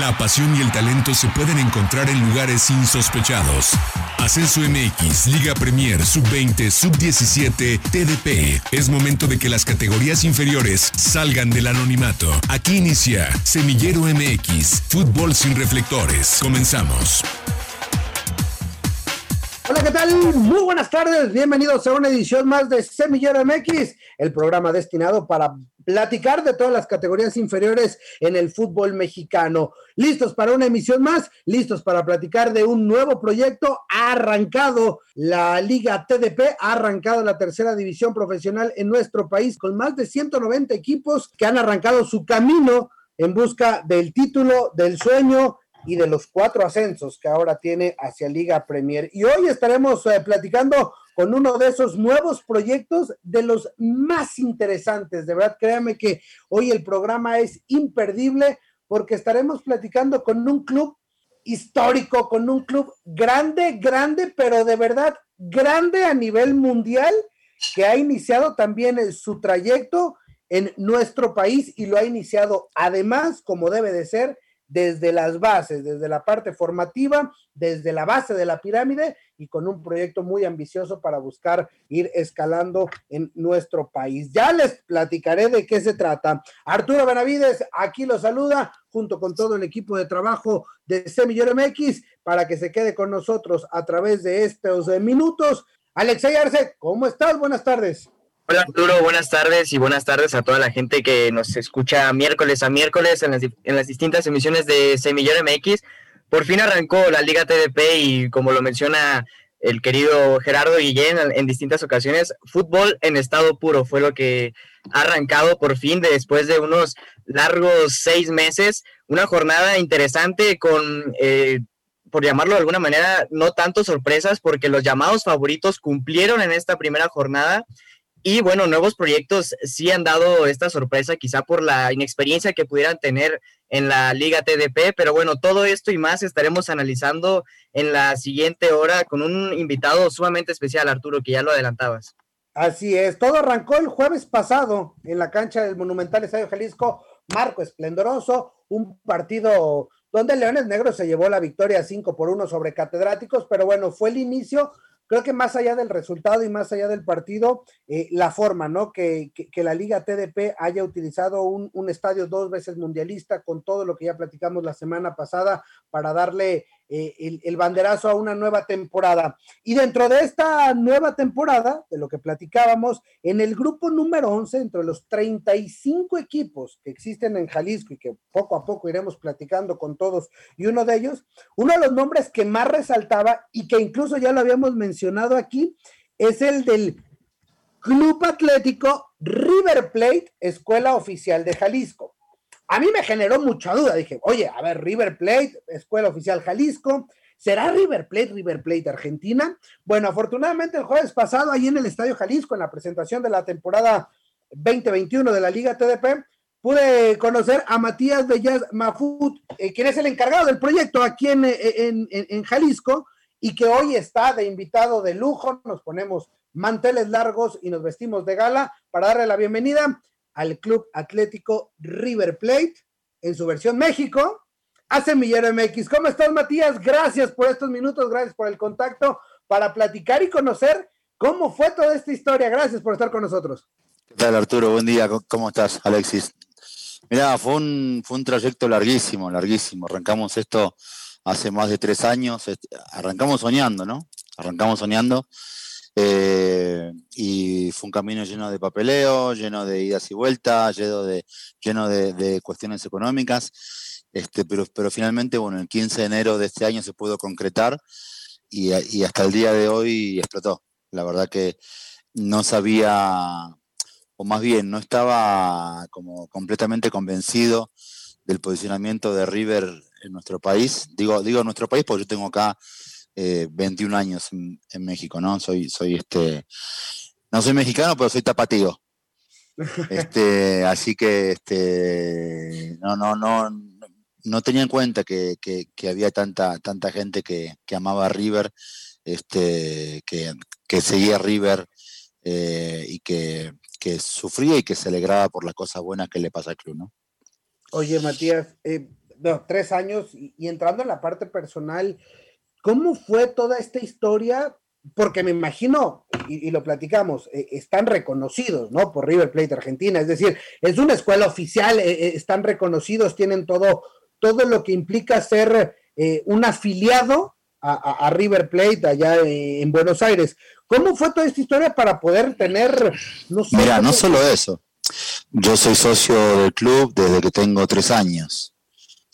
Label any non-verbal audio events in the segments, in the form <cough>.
La pasión y el talento se pueden encontrar en lugares insospechados. Ascenso MX, Liga Premier, Sub-20, Sub-17, TDP. Es momento de que las categorías inferiores salgan del anonimato. Aquí inicia Semillero MX, fútbol sin reflectores. Comenzamos. Hola, ¿qué tal? Muy buenas tardes. Bienvenidos a una edición más de Semillero MX, el programa destinado para platicar de todas las categorías inferiores en el fútbol mexicano. ¿Listos para una emisión más? ¿Listos para platicar de un nuevo proyecto? Ha arrancado la Liga TDP, ha arrancado la tercera división profesional en nuestro país con más de 190 equipos que han arrancado su camino en busca del título, del sueño y de los cuatro ascensos que ahora tiene hacia Liga Premier. Y hoy estaremos eh, platicando con uno de esos nuevos proyectos de los más interesantes. De verdad, créanme que hoy el programa es imperdible porque estaremos platicando con un club histórico, con un club grande, grande, pero de verdad grande a nivel mundial, que ha iniciado también su trayecto en nuestro país y lo ha iniciado además, como debe de ser, desde las bases, desde la parte formativa, desde la base de la pirámide y con un proyecto muy ambicioso para buscar ir escalando en nuestro país. Ya les platicaré de qué se trata. Arturo Benavides aquí lo saluda junto con todo el equipo de trabajo de Semillero MX para que se quede con nosotros a través de estos minutos. Alexey Arce, ¿cómo estás? Buenas tardes. Hola Arturo, buenas tardes y buenas tardes a toda la gente que nos escucha miércoles a miércoles en las, en las distintas emisiones de Semillero MX. Por fin arrancó la Liga TDP y como lo menciona el querido Gerardo Guillén en, distintas ocasiones, fútbol en estado puro fue lo que ha arrancado por fin después de unos largos seis meses. Una jornada interesante con, eh, por llamarlo de alguna manera, no tanto sorpresas porque los llamados favoritos cumplieron en esta primera jornada y bueno, nuevos proyectos sí han dado esta sorpresa, quizá por la inexperiencia que pudieran tener en la Liga TDP, pero bueno, todo esto y más estaremos analizando en la siguiente hora con un invitado sumamente especial, Arturo, que ya lo adelantabas. Así es, todo arrancó el jueves pasado en la cancha del Monumental Estadio Jalisco, Marco Esplendoroso, un partido donde Leones Negros se llevó la victoria 5 por 1 sobre Catedráticos, pero bueno, fue el inicio creo que más allá del resultado y más allá del partido, eh, la forma, ¿no? Que, que, la Liga TDP haya utilizado un, un, estadio dos veces mundialista con todo lo que ya platicamos la semana pasada para darle eh, el, banderazo a una nueva temporada. Y dentro de esta nueva temporada, de lo que platicábamos, en el grupo número 11, entre los 35 equipos que existen en Jalisco y que poco a poco iremos platicando con todos, y uno de ellos, uno de los nombres que más resaltaba y que incluso ya lo habíamos mencionado aquí, es el del Club Atlético River Plate, Escuela Oficial de Jalisco a mí me generó mucha duda. Dije, oye, a ver, River Plate, Escuela Oficial Jalisco, ¿será River Plate, River Plate Argentina? Bueno, afortunadamente el jueves pasado, ahí en el Estadio Jalisco, en la presentación de la temporada 2021 de la Liga TDP, pude conocer a Matías Bellas Mafut, eh, quien es el encargado del proyecto aquí en, en, en Jalisco y que hoy está de invitado de lujo. Nos ponemos manteles largos y nos vestimos de gala para darle la bienvenida al Club Atlético River Plate en su versión México a Semillero MX. ¿Cómo estás, Matías? Gracias por estos minutos, gracias por el contacto para platicar y conocer cómo fue toda esta historia. Gracias por estar con nosotros. ¿Qué tal, Arturo? Buen día. ¿Cómo estás, Alexis? Mira, fue un, fue un trayecto larguísimo, larguísimo. Arrancamos esto hace más de tres años. Arrancamos soñando, ¿no? Arrancamos soñando eh, y fue un camino lleno de papeleo, lleno de idas y vueltas, lleno de, lleno de, cuestiones económicas. Este, pero, pero finalmente, bueno, el 15 de enero de este año se pudo concretar y, y hasta el día de hoy explotó. La verdad que no sabía, o más bien, no estaba como completamente convencido del posicionamiento de River en nuestro país. Digo, digo nuestro país porque yo tengo acá 21 eh, años en, México, ¿no? Soy, soy este, no soy mexicano, pero soy tapatío. <laughs> Este, así que este, no, no, no, no tenía en cuenta que, había tanta, tanta gente que, amaba a River, este, que, seguía a River eh, y que, sufría y que se alegraba por las cosas buenas que le pasa al club, ¿no? Oye, Matías, eh, no, tres años y, entrando en la parte personal, ¿cómo fue toda esta historia? Porque me imagino, y, lo platicamos, eh, están reconocidos, ¿no? Por River Plate Argentina, es decir, es una escuela oficial, eh, eh, están reconocidos, tienen todo, todo lo que implica ser un afiliado a, River Plate allá en Buenos Aires. ¿Cómo fue toda esta historia para poder tener, no Mira, no solo eso. Yo soy socio del club desde que tengo tres años.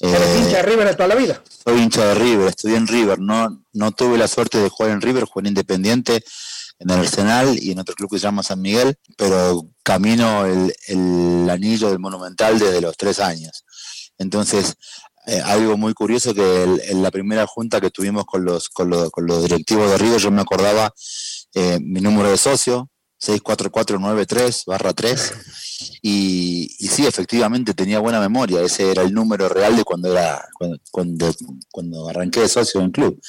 ¿Eres hincha de River de toda la vida? Soy hincha de River, estudié en River. No, no tuve la suerte de jugar en River, jugué en Independiente, en el Arsenal y en otro club que se llama San Miguel, pero camino el, el anillo del Monumental desde los tres años. Entonces, eh, algo muy curioso que en la primera junta que tuvimos con los, con los, con los directivos de River, yo me acordaba eh, mi número de socio, 64493 barra 3. Y, sí, efectivamente tenía buena memoria. Ese era el número real de cuando era cuando, cuando, arranqué de socio en club.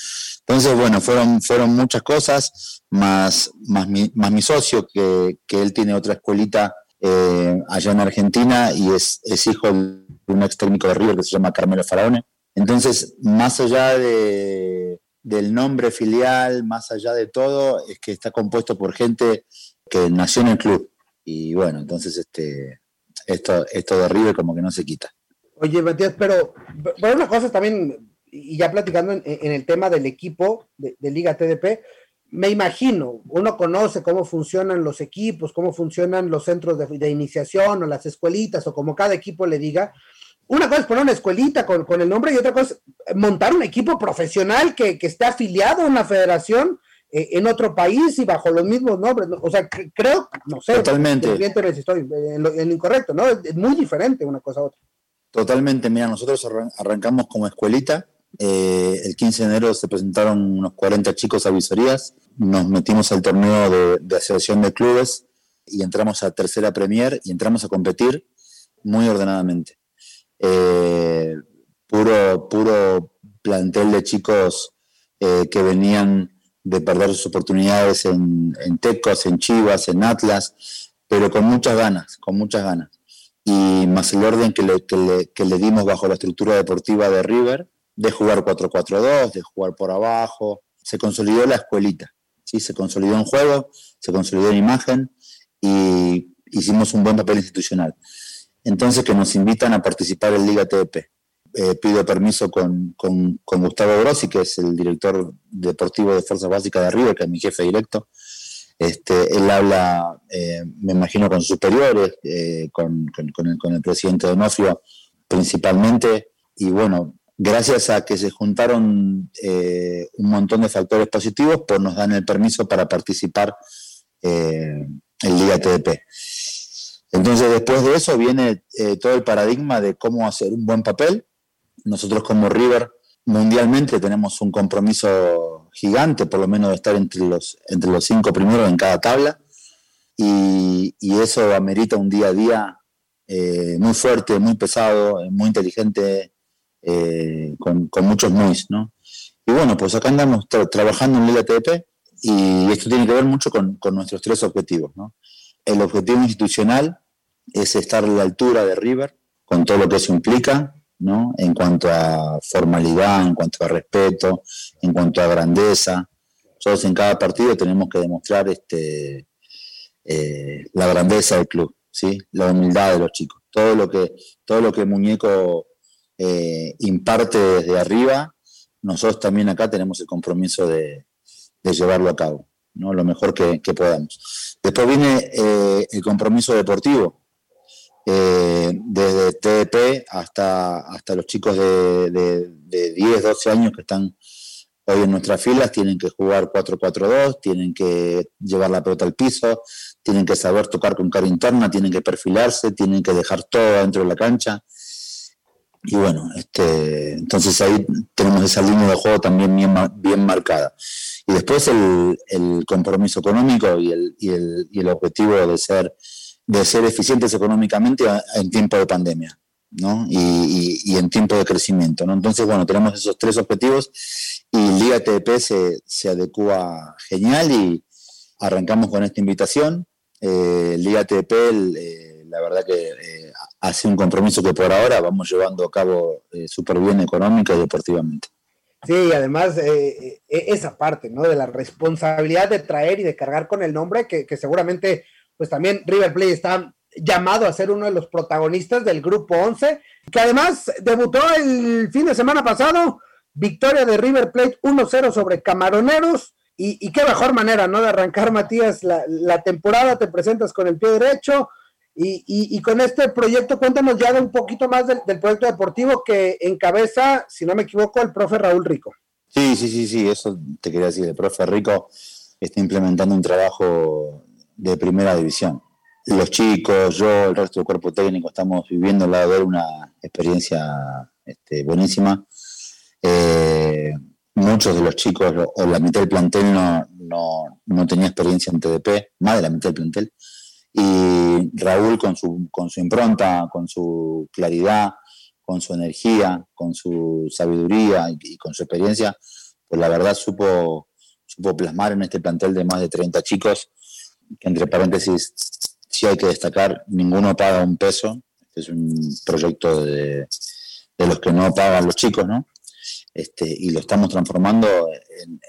Entonces, bueno, fueron, fueron muchas cosas, más, más, mi, más mi socio, que, que él tiene otra escuelita eh, allá en Argentina y es, es, hijo de un ex técnico de River que se llama Carmelo Faraone. Entonces, más allá de, del nombre filial, más allá de todo, es que está compuesto por gente que nació en el club. Y bueno, entonces este, esto, esto de River como que no se quita. Oye, Matías, pero, pero una cosa también, y ya platicando en, el tema del equipo de, Liga TDP, me imagino, uno conoce cómo funcionan los equipos, cómo funcionan los centros de, de, iniciación o las escuelitas o como cada equipo le diga, una cosa es poner una escuelita con, el nombre y otra cosa es montar un equipo profesional que, esté afiliado a una federación eh, en otro país y bajo los mismos nombres. O sea, creo, no sé, totalmente. Estoy en lo, incorrecto, ¿no? Es, muy diferente una cosa a otra. Totalmente, mira, nosotros arrancamos como escuelita. Eh, el 15 de enero se presentaron unos 40 chicos a visorías. Nos metimos al torneo de, de asociación de clubes y entramos a tercera Premier y entramos a competir muy ordenadamente eh, puro, puro plantel de chicos eh, que venían de perder sus oportunidades en, Tecos, en Chivas, en Atlas, pero con muchas ganas, con muchas ganas. Y más el orden que le, que le, dimos bajo la estructura deportiva de River, de jugar 4-4-2, de jugar por abajo, se consolidó la escuelita, ¿sí? se consolidó en juego, se consolidó en imagen y hicimos un buen papel institucional entonces que nos invitan a participar en Liga TDP. Eh, pido permiso con, Gustavo Grossi, que es el director deportivo de Fuerzas Básicas de River, que es mi jefe directo. Este, él habla, eh, me imagino, con superiores, eh, con, el, presidente de Onofrio principalmente, y bueno, gracias a que se juntaron un montón de factores positivos, pues nos dan el permiso para participar en Liga TDP. Entonces, después de eso viene eh, todo el paradigma de cómo hacer un buen papel. Nosotros como River mundialmente tenemos un compromiso gigante, por lo menos de estar entre los, entre los cinco primeros en cada tabla, y, eso amerita un día a día eh, muy fuerte, muy pesado, muy inteligente, eh, con, muchos muis, ¿no? Y bueno, pues acá andamos trabajando en Liga TDP y esto tiene que ver mucho con, con nuestros tres objetivos, ¿no? el objetivo institucional es estar a la altura de River, con todo lo que eso implica, ¿no? En cuanto a formalidad, en cuanto a respeto, en cuanto a grandeza. Nosotros en cada partido tenemos que demostrar este, eh, la grandeza del club, ¿sí? La humildad de los chicos. Todo lo que, todo lo que Muñeco eh, imparte desde arriba, nosotros también acá tenemos el compromiso de, llevarlo a cabo, ¿no? Lo mejor que podamos. Después viene eh, el compromiso deportivo, eh, desde TDP hasta, hasta los chicos de, de, 10, 12 años que están hoy en nuestras filas, tienen que jugar 4-4-2, tienen que llevar la pelota al piso, tienen que saber tocar con cara interna, tienen que perfilarse, tienen que dejar todo dentro de la cancha. Y bueno, este, entonces ahí tenemos esa línea de juego también bien, bien marcada. Y después el, el compromiso económico y el, y, el, y el, objetivo de ser, de ser eficientes económicamente en tiempo de pandemia. ¿no? Y, y, en tiempo de crecimiento. ¿no? Entonces, bueno, tenemos esos tres objetivos y Liga TDP se, adecua genial y arrancamos con esta invitación. Eh, Liga TDP, eh, la verdad que eh, hacia un compromiso que por ahora vamos llevando a cabo eh, súper bien económica y deportivamente. Sí, además eh, eh, esa parte, ¿no? De la responsabilidad de traer y de cargar con el nombre, que, seguramente, pues también River Plate está llamado a ser uno de los protagonistas del grupo 11, que además debutó el fin de semana pasado, victoria de River Plate 1-0 sobre Camaroneros, y, qué mejor manera, ¿no? De arrancar, Matías, la, la temporada, te presentas con el pie derecho, y, con este proyecto, cuéntanos ya de un poquito más del, proyecto deportivo que encabeza, si no me equivoco, el profe Raúl Rico. Sí, sí, sí, sí, eso te quería decir. El profe Rico está implementando un trabajo de primera división. Los chicos, yo, el resto del cuerpo técnico, estamos viviendo lado de una experiencia este, buenísima. Eh, muchos de los chicos, o la mitad del plantel, no, no, no tenía experiencia en TDP, más de la mitad del plantel y Raúl con su, con su impronta, con su claridad, con su energía, con su sabiduría y, con su experiencia, pues la verdad supo, supo plasmar en este plantel de más de 30 chicos, entre paréntesis, si hay que destacar, ninguno paga un peso, este es un proyecto de, de los que no pagan los chicos, ¿no? Este, y lo estamos transformando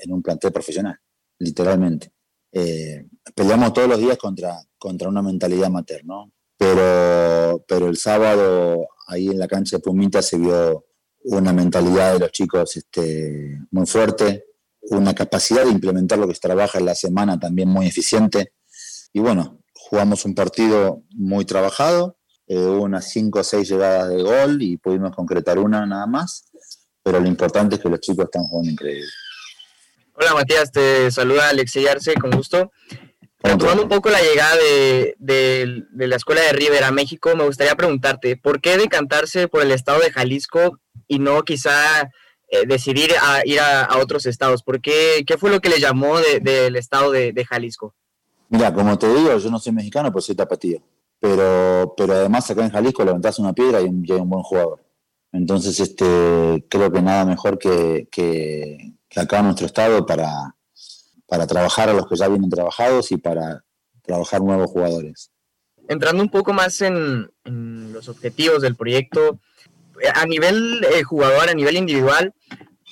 en, un plantel profesional, literalmente. Eh, peleamos todos los días contra, contra una mentalidad materna, pero, pero el sábado ahí en la cancha de Pumita se vio una mentalidad de los chicos este, muy fuerte, una capacidad de implementar lo que se trabaja en la semana también muy eficiente. Y bueno, jugamos un partido muy trabajado, eh, hubo unas 5 o 6 llegadas de gol y pudimos concretar una nada más, pero lo importante es que los chicos están jugando increíble. Hola Matías, te saluda Alexey Arce, con gusto. Retomando un poco la llegada de, la escuela de River a México, me gustaría preguntarte, ¿por qué decantarse por el estado de Jalisco y no quizá eh, decidir a ir a, otros estados? ¿Por qué, qué fue lo que le llamó del estado de, Jalisco? Mira, como te digo, yo no soy mexicano, pero soy tapatío. Pero, pero además acá en Jalisco levantas una piedra y, hay un buen jugador. Entonces, este, creo que nada mejor que, que, acá en nuestro estado para, para trabajar a los que ya vienen trabajados y para trabajar nuevos jugadores. Entrando un poco más en, los objetivos del proyecto, a nivel eh, jugador, a nivel individual,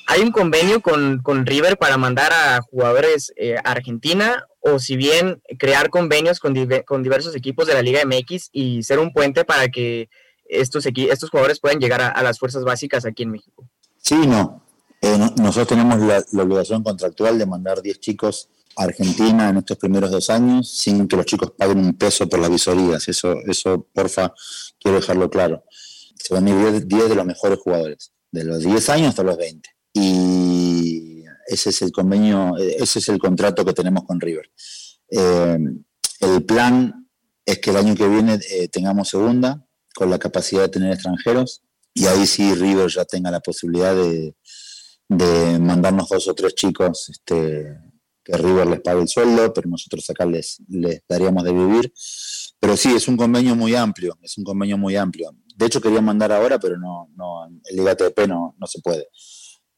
¿hay un convenio con, River para mandar a jugadores eh, a Argentina o si bien crear convenios con, con, diversos equipos de la Liga MX y ser un puente para que estos, estos jugadores puedan llegar a, las fuerzas básicas aquí en México? Sí, no. Eh, nosotros tenemos la, obligación contractual de mandar 10 chicos a Argentina en estos primeros dos años sin que los chicos paguen un peso por las visorías. Eso, eso porfa, quiero dejarlo claro. Se van a ir 10 de los mejores jugadores, de los 10 años hasta los 20. Y ese es el convenio, ese es el contrato que tenemos con River. Eh, el plan es que el año que viene eh, tengamos segunda, con la capacidad de tener extranjeros, y ahí sí River ya tenga la posibilidad de, de mandarnos dos o tres chicos este, que River les pague el sueldo, pero nosotros acá les, les daríamos de vivir. Pero sí, es un convenio muy amplio, es un convenio muy amplio. De hecho, quería mandar ahora, pero no, no el Liga TP no, no se puede.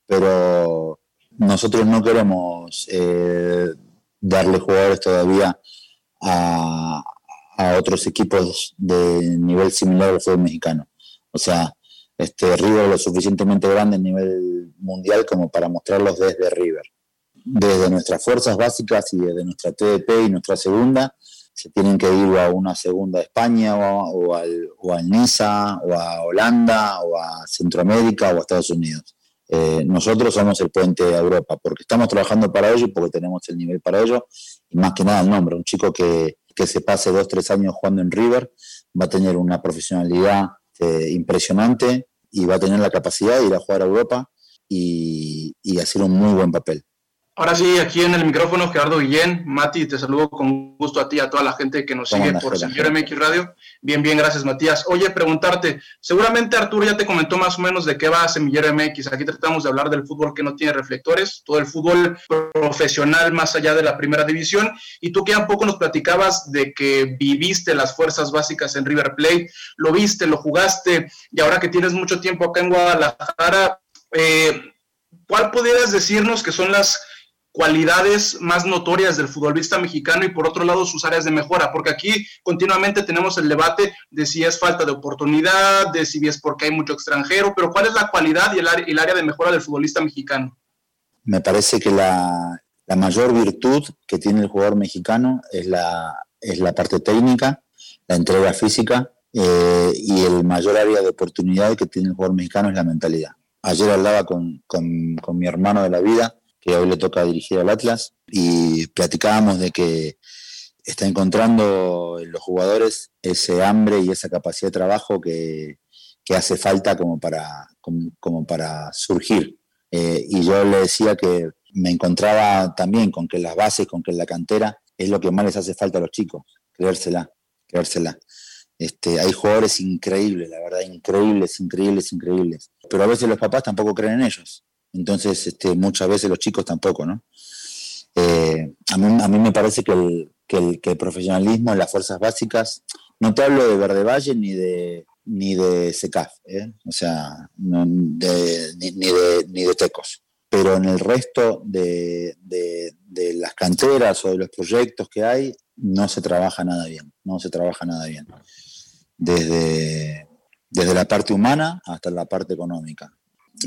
Pero nosotros no queremos eh, darle jugadores todavía a, a, otros equipos de nivel similar al fútbol mexicano. O sea, este, River lo suficientemente grande a nivel mundial como para mostrarlos desde River. Desde nuestras fuerzas básicas y desde nuestra TDP y nuestra segunda, se tienen que ir a una segunda España o, al, o al Niza o a Holanda o a Centroamérica o a Estados Unidos. Eh, nosotros somos el puente a Europa porque estamos trabajando para ello y porque tenemos el nivel para ello y más que nada el nombre. Un chico que, que se pase dos, tres años jugando en River va a tener una profesionalidad eh, impresionante y va a tener la capacidad de ir a jugar a Europa y, y hacer un muy buen papel. Ahora sí, aquí en el micrófono, Gerardo Guillén. Mati, te saludo con gusto a ti, a toda la gente que nos sigue por Señor MX Radio. Bien, bien, gracias, Matías. Oye, preguntarte, seguramente Arturo ya te comentó más o menos de qué va Semillero MX. Aquí tratamos de hablar del fútbol que no tiene reflectores, todo el fútbol profesional más allá de la primera división. Y tú que un poco nos platicabas de que viviste las fuerzas básicas en River Plate, lo viste, lo jugaste, y ahora que tienes mucho tiempo acá en Guadalajara, eh, ¿cuál pudieras decirnos que son las cualidades más notorias del futbolista mexicano y por otro lado sus áreas de mejora, porque aquí continuamente tenemos el debate de si es falta de oportunidad, de si es porque hay mucho extranjero, pero ¿cuál es la cualidad y el, área de mejora del futbolista mexicano? Me parece que la, mayor virtud que tiene el jugador mexicano es la, es la parte técnica, la entrega física eh, y el mayor área de oportunidad que tiene el jugador mexicano es la mentalidad. Ayer hablaba con, con mi hermano de la vida que hoy le toca dirigir al Atlas, y platicábamos de que está encontrando en los jugadores ese hambre y esa capacidad de trabajo que, hace falta como para, como, para surgir. Eh, y yo le decía que me encontraba también con que las bases, con que la cantera es lo que más les hace falta a los chicos, creérsela, creérsela. Este, hay jugadores increíbles, la verdad, increíbles, increíbles, increíbles. Pero a veces los papás tampoco creen en ellos. Entonces, este, muchas veces los chicos tampoco, ¿no? Eh, a, mí, me parece que el, que, profesionalismo en las fuerzas básicas, no te hablo de Verde Valle ni de, ni de SECAF, ¿eh? o sea, ni, de, ni de Tecos, pero en el resto de, de, las canteras o de los proyectos que hay, no se trabaja nada bien, no se trabaja nada bien. Desde, desde la parte humana hasta la parte económica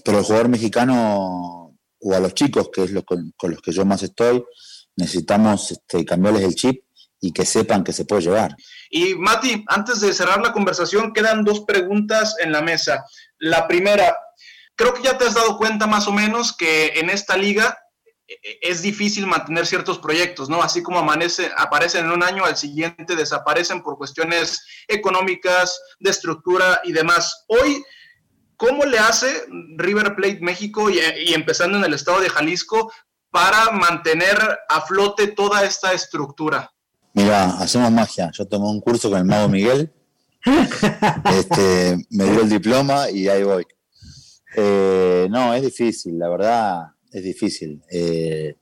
pero el jugador mexicano o a los chicos, que es lo con, los que yo más estoy, necesitamos este, cambiarles el chip y que sepan que se puede llevar. Y Mati, antes de cerrar la conversación, quedan dos preguntas en la mesa. La primera, creo que ya te has dado cuenta más o menos que en esta liga eh, eh, es difícil mantener ciertos proyectos, ¿no? Así como amanece, aparecen en un año, al siguiente desaparecen por cuestiones económicas, de estructura y demás. Hoy ¿Cómo le hace River Plate México y, empezando en el estado de Jalisco para mantener a flote toda esta estructura? Mira, hacemos magia. Yo tomé un curso con el mago Miguel, <laughs> este, me dio el diploma y ahí voy. Eh, no, es difícil, la verdad, es difícil. Eh,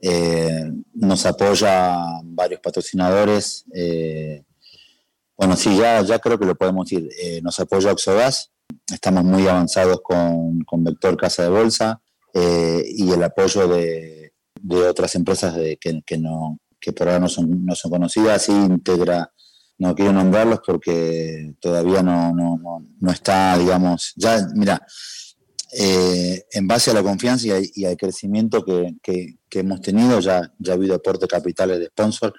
eh, nos apoya varios patrocinadores. bueno, sí, ya, ya creo que lo podemos decir. nos apoya Oxogas, Estamos muy avanzados con, Vector Casa de Bolsa eh, y el apoyo de, otras empresas de, que, no, que por ahora no son, no son conocidas, Integra, no quiero nombrarlos porque todavía no, no, está, digamos, ya, mira, eh, en base a la confianza y, al crecimiento que, hemos tenido, ya, ya ha habido aporte capitales de sponsor,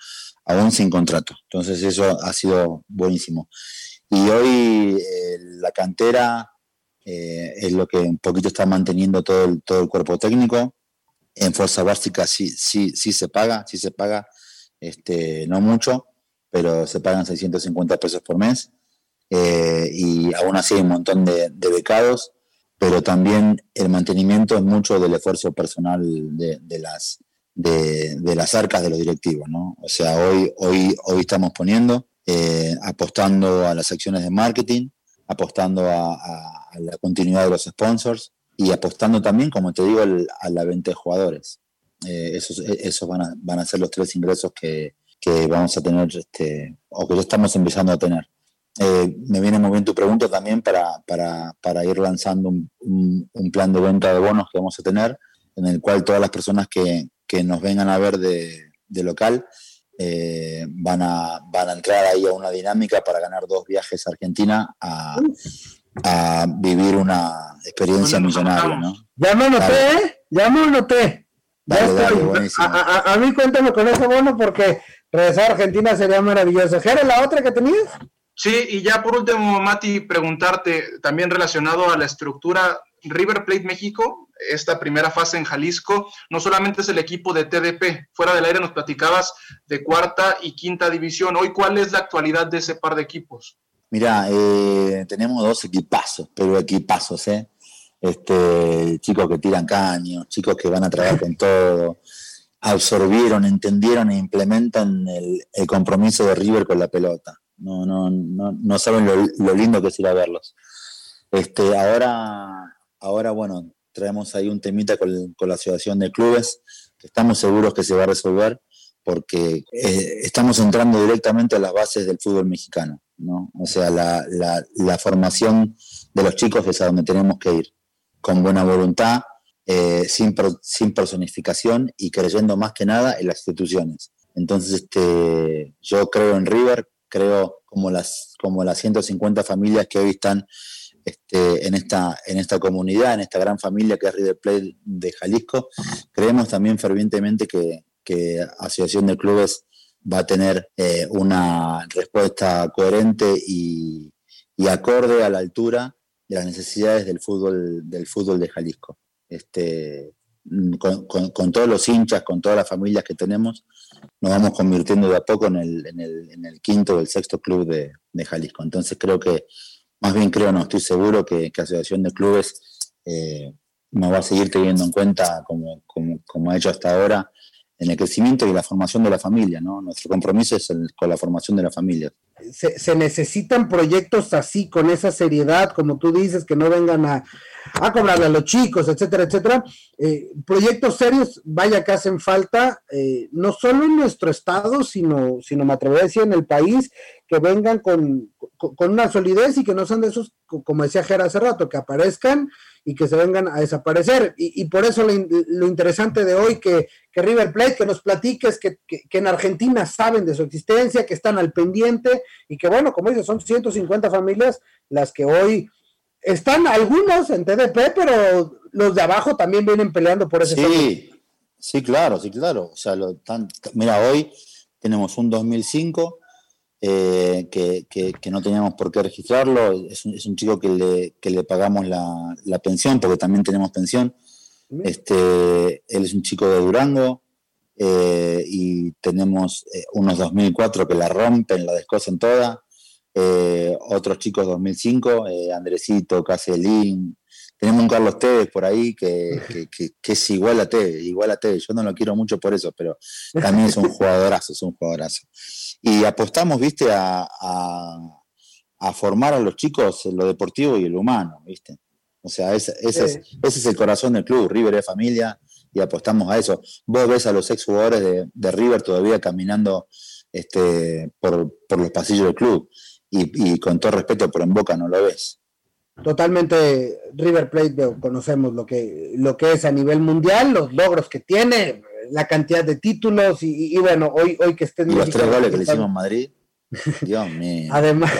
aún sin contrato. Entonces eso ha sido buenísimo. Y hoy eh, la cantera eh, es lo que un poquito está manteniendo todo el, todo el cuerpo técnico. En fuerza básica sí, sí, sí se paga, sí se paga, este, no mucho, pero se pagan 650 pesos por mes. Eh, y aún así hay un montón de, becados, pero también el mantenimiento es mucho del esfuerzo personal de, las, de, las arcas de los directivos. ¿no? O sea, hoy, hoy, hoy estamos poniendo eh, apostando a las acciones de marketing, apostando a, la continuidad de los sponsors y apostando también, como te digo, a la venta de jugadores. Eh, esos, esos van, a, van a ser los tres ingresos que, vamos a tener, este, o que ya estamos empezando a tener. Eh, me viene muy bien tu pregunta también para, para, ir lanzando un, plan de venta de bonos que vamos a tener, en el cual todas las personas que, nos vengan a ver de, de local eh, van, a, van a entrar ahí a una dinámica para ganar dos viajes a Argentina a, vivir una experiencia millonaria. ¿no? Ya me ¿eh? Ya me noté. a, a, mí cuéntame con ese bono porque regresar a Argentina sería maravilloso. ¿Era la otra que tenías? Sí, y ya por último, Mati, preguntarte también relacionado a la estructura River Plate México, esta primera fase en Jalisco, no solamente es el equipo de TDP, fuera del aire nos platicabas de cuarta y quinta división. Hoy, ¿cuál es la actualidad de ese par de equipos? Mira, eh, tenemos dos equipazos, pero equipazos, ¿eh? Este, chicos que tiran caños, chicos que van a trabajar con todo, absorbieron, entendieron e implementan el, compromiso de River con la pelota. No, no, no, no saben lo, lo lindo que es ir a verlos. Este, ahora Ahora, bueno, traemos ahí un temita con, la Asociación de Clubes, que estamos seguros que se va a resolver porque eh, estamos entrando directamente a las bases del fútbol mexicano, ¿no? O sea, la, la, formación de los chicos es a donde tenemos que ir, con buena voluntad eh, sin, sin personificación y creyendo más que nada en las instituciones. Entonces, este, yo creo en River, creo como las, como las 150 familias que hoy están este, en, esta, en esta comunidad, en esta gran familia que es River Plate de Jalisco. Creemos también fervientemente que, que Asociación de Clubes va a tener eh, una respuesta coherente y, y, acorde a la altura de las necesidades del fútbol, del fútbol de Jalisco. Este, con, con, todos los hinchas, con todas las familias que tenemos, nos vamos convirtiendo de a poco en el, en el, en el quinto o el sexto club de, de, Jalisco. Entonces creo que, más bien creo, no estoy seguro que, que Asociación de Clubes eh, nos va a seguir teniendo en cuenta como, ha hecho hasta ahora en el crecimiento y la formación de la familia, ¿no? Nuestro compromiso es con la formación de la familia. Se, se, necesitan proyectos así, con esa seriedad, como tú dices, que no vengan a, a cobrarle a los chicos, etcétera, etcétera. Eh, proyectos serios, vaya que hacen falta, eh, no solo en nuestro estado, sino, sino me atrevería a decir en el país, que vengan con, con, una solidez y que no sean de esos, como decía Jera hace rato, que aparezcan y que se vengan a desaparecer. Y, y por eso lo, lo, interesante de hoy que, que River Plate, que nos platiques que, que, que, en Argentina saben de su existencia, que están al pendiente y que bueno, como dices, son 150 familias las que hoy están algunos en TDP, pero los de abajo también vienen peleando por ese Sí, sí, claro, sí, claro. O sea, lo, tan, mira, hoy tenemos un 2005 eh, que, que, que, no teníamos por qué registrarlo. Es un, es un chico que le, que le pagamos la, la, pensión, porque también tenemos pensión. Este, él es un chico de Durango. Eh, y tenemos eh, unos 2004 que la rompen, la descosen toda eh, otros chicos 2005, eh, Andresito, Caselín, tenemos un Carlos Tevez por ahí <laughs> que, que, que, es igual a Tevez, igual a Tevez, yo no lo quiero mucho por eso, pero también es un jugadorazo, es un jugadorazo. Y apostamos, viste, a, a, a formar a los chicos en lo deportivo y en lo humano, viste. O sea, ese, ese, es, ese es el corazón del club, River es familia y apostamos a eso. Vos ves a los ex jugadores de, de River todavía caminando este, por, por los pasillos del club y, y, con todo respeto, pero en Boca no lo ves. Totalmente River Plate, conocemos lo que, lo que es a nivel mundial, los logros que tiene, la cantidad de títulos y, y bueno, hoy, hoy que estén... Los tres goles que le hicimos en Madrid. <laughs> Dios mío. Además,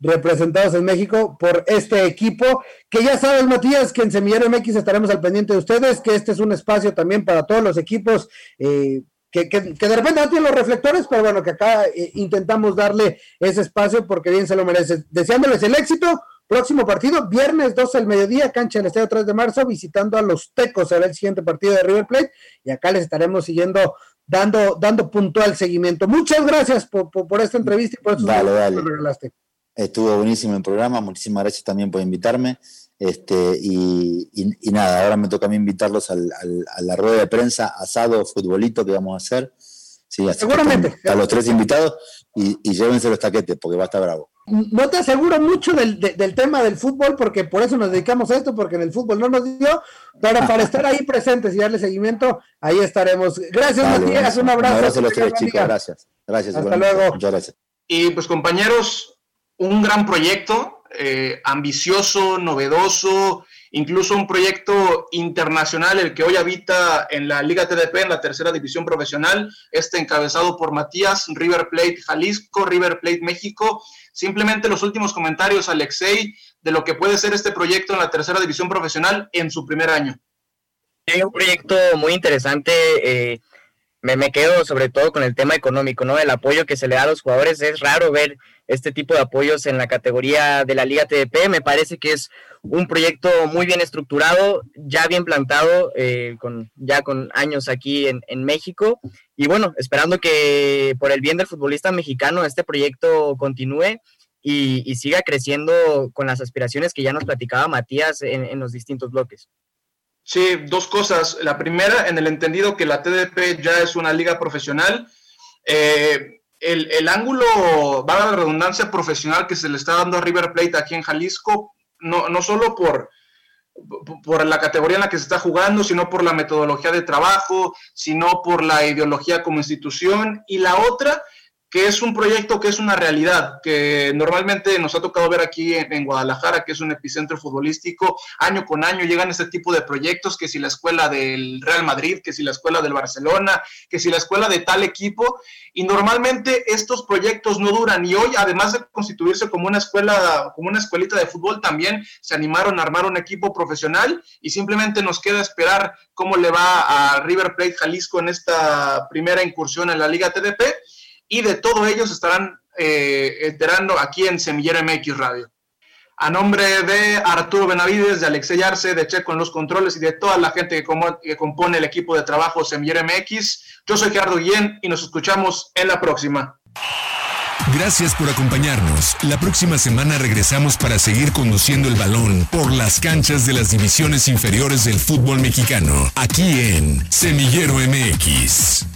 representados en México por este equipo, que ya sabes, Matías, que en Semillero MX estaremos al pendiente de ustedes, que este es un espacio también para todos los equipos eh, que, que, que, de repente no tiene los reflectores, pero bueno, que acá eh, intentamos darle ese espacio porque bien se lo merece. Deseándoles el éxito. Próximo partido, viernes 12 del mediodía, cancha del Estadio 3 de marzo, visitando a los Tecos, será el siguiente partido de River Plate, y acá les estaremos siguiendo, dando, dando puntual seguimiento. Muchas gracias por, por, por esta entrevista y por estos dale, dale. que. Estuvo buenísimo el programa, muchísimas gracias también por invitarme. Este, y, y, y, nada, ahora me toca a mí invitarlos al, al, a la rueda de prensa, asado, futbolito que vamos a hacer. Sí, Seguramente. A los tres invitados y, y, llévense los taquetes porque va a estar bravo. No te aseguro mucho del, de, del, tema del fútbol porque por eso nos dedicamos a esto, porque en el fútbol no nos dio, pero para estar ahí presentes y darle seguimiento, ahí estaremos. Gracias, vale, Matías, un abrazo. Un abrazo a los tres chicos, gracias. Gracias. Hasta luego. Muchas gracias. Y pues compañeros, un gran proyecto, eh, ambicioso, novedoso, incluso un proyecto internacional, el que hoy habita en la Liga TDP, en la tercera división profesional, este encabezado por Matías, River Plate Jalisco, River Plate México. Simplemente los últimos comentarios, Alexei, de lo que puede ser este proyecto en la tercera división profesional en su primer año. Hay un proyecto muy interesante. Eh, me, quedo sobre todo con el tema económico, ¿no? El apoyo que se le da a los jugadores. Es raro ver este tipo de apoyos en la categoría de la Liga TDP. Me parece que es un proyecto muy bien estructurado, ya bien plantado, eh, con, ya con años aquí en, en, México. Y bueno, esperando que por el bien del futbolista mexicano este proyecto continúe y, y siga creciendo con las aspiraciones que ya nos platicaba Matías en, en los distintos bloques. Sí, dos cosas. La primera, en el entendido que la TDP ya es una liga profesional. Eh, el, el, ángulo, va a la redundancia profesional que se le está dando a River Plate aquí en Jalisco, no, no solo por, por la categoría en la que se está jugando, sino por la metodología de trabajo, sino por la ideología como institución. Y la otra, que es un proyecto que es una realidad, que normalmente nos ha tocado ver aquí en, Guadalajara, que es un epicentro futbolístico, año con año llegan este tipo de proyectos, que si la escuela del Real Madrid, que si la escuela del Barcelona, que si la escuela de tal equipo, y normalmente estos proyectos no duran, y hoy además de constituirse como una escuela, como una escuelita de fútbol, también se animaron a armar un equipo profesional, y simplemente nos queda esperar cómo le va a River Plate Jalisco en esta primera incursión en la Liga TDP, y de todo ellos estarán eh, enterando aquí en Semillero MX Radio. A nombre de Arturo Benavides, de Alexey Arce, de Checo en los controles y de toda la gente que, compone el equipo de trabajo Semillero MX, yo soy Gerardo Guillén y nos escuchamos en la próxima. Gracias por acompañarnos. La próxima semana regresamos para seguir conduciendo el balón por las canchas de las divisiones inferiores del fútbol mexicano, aquí en Semillero MX.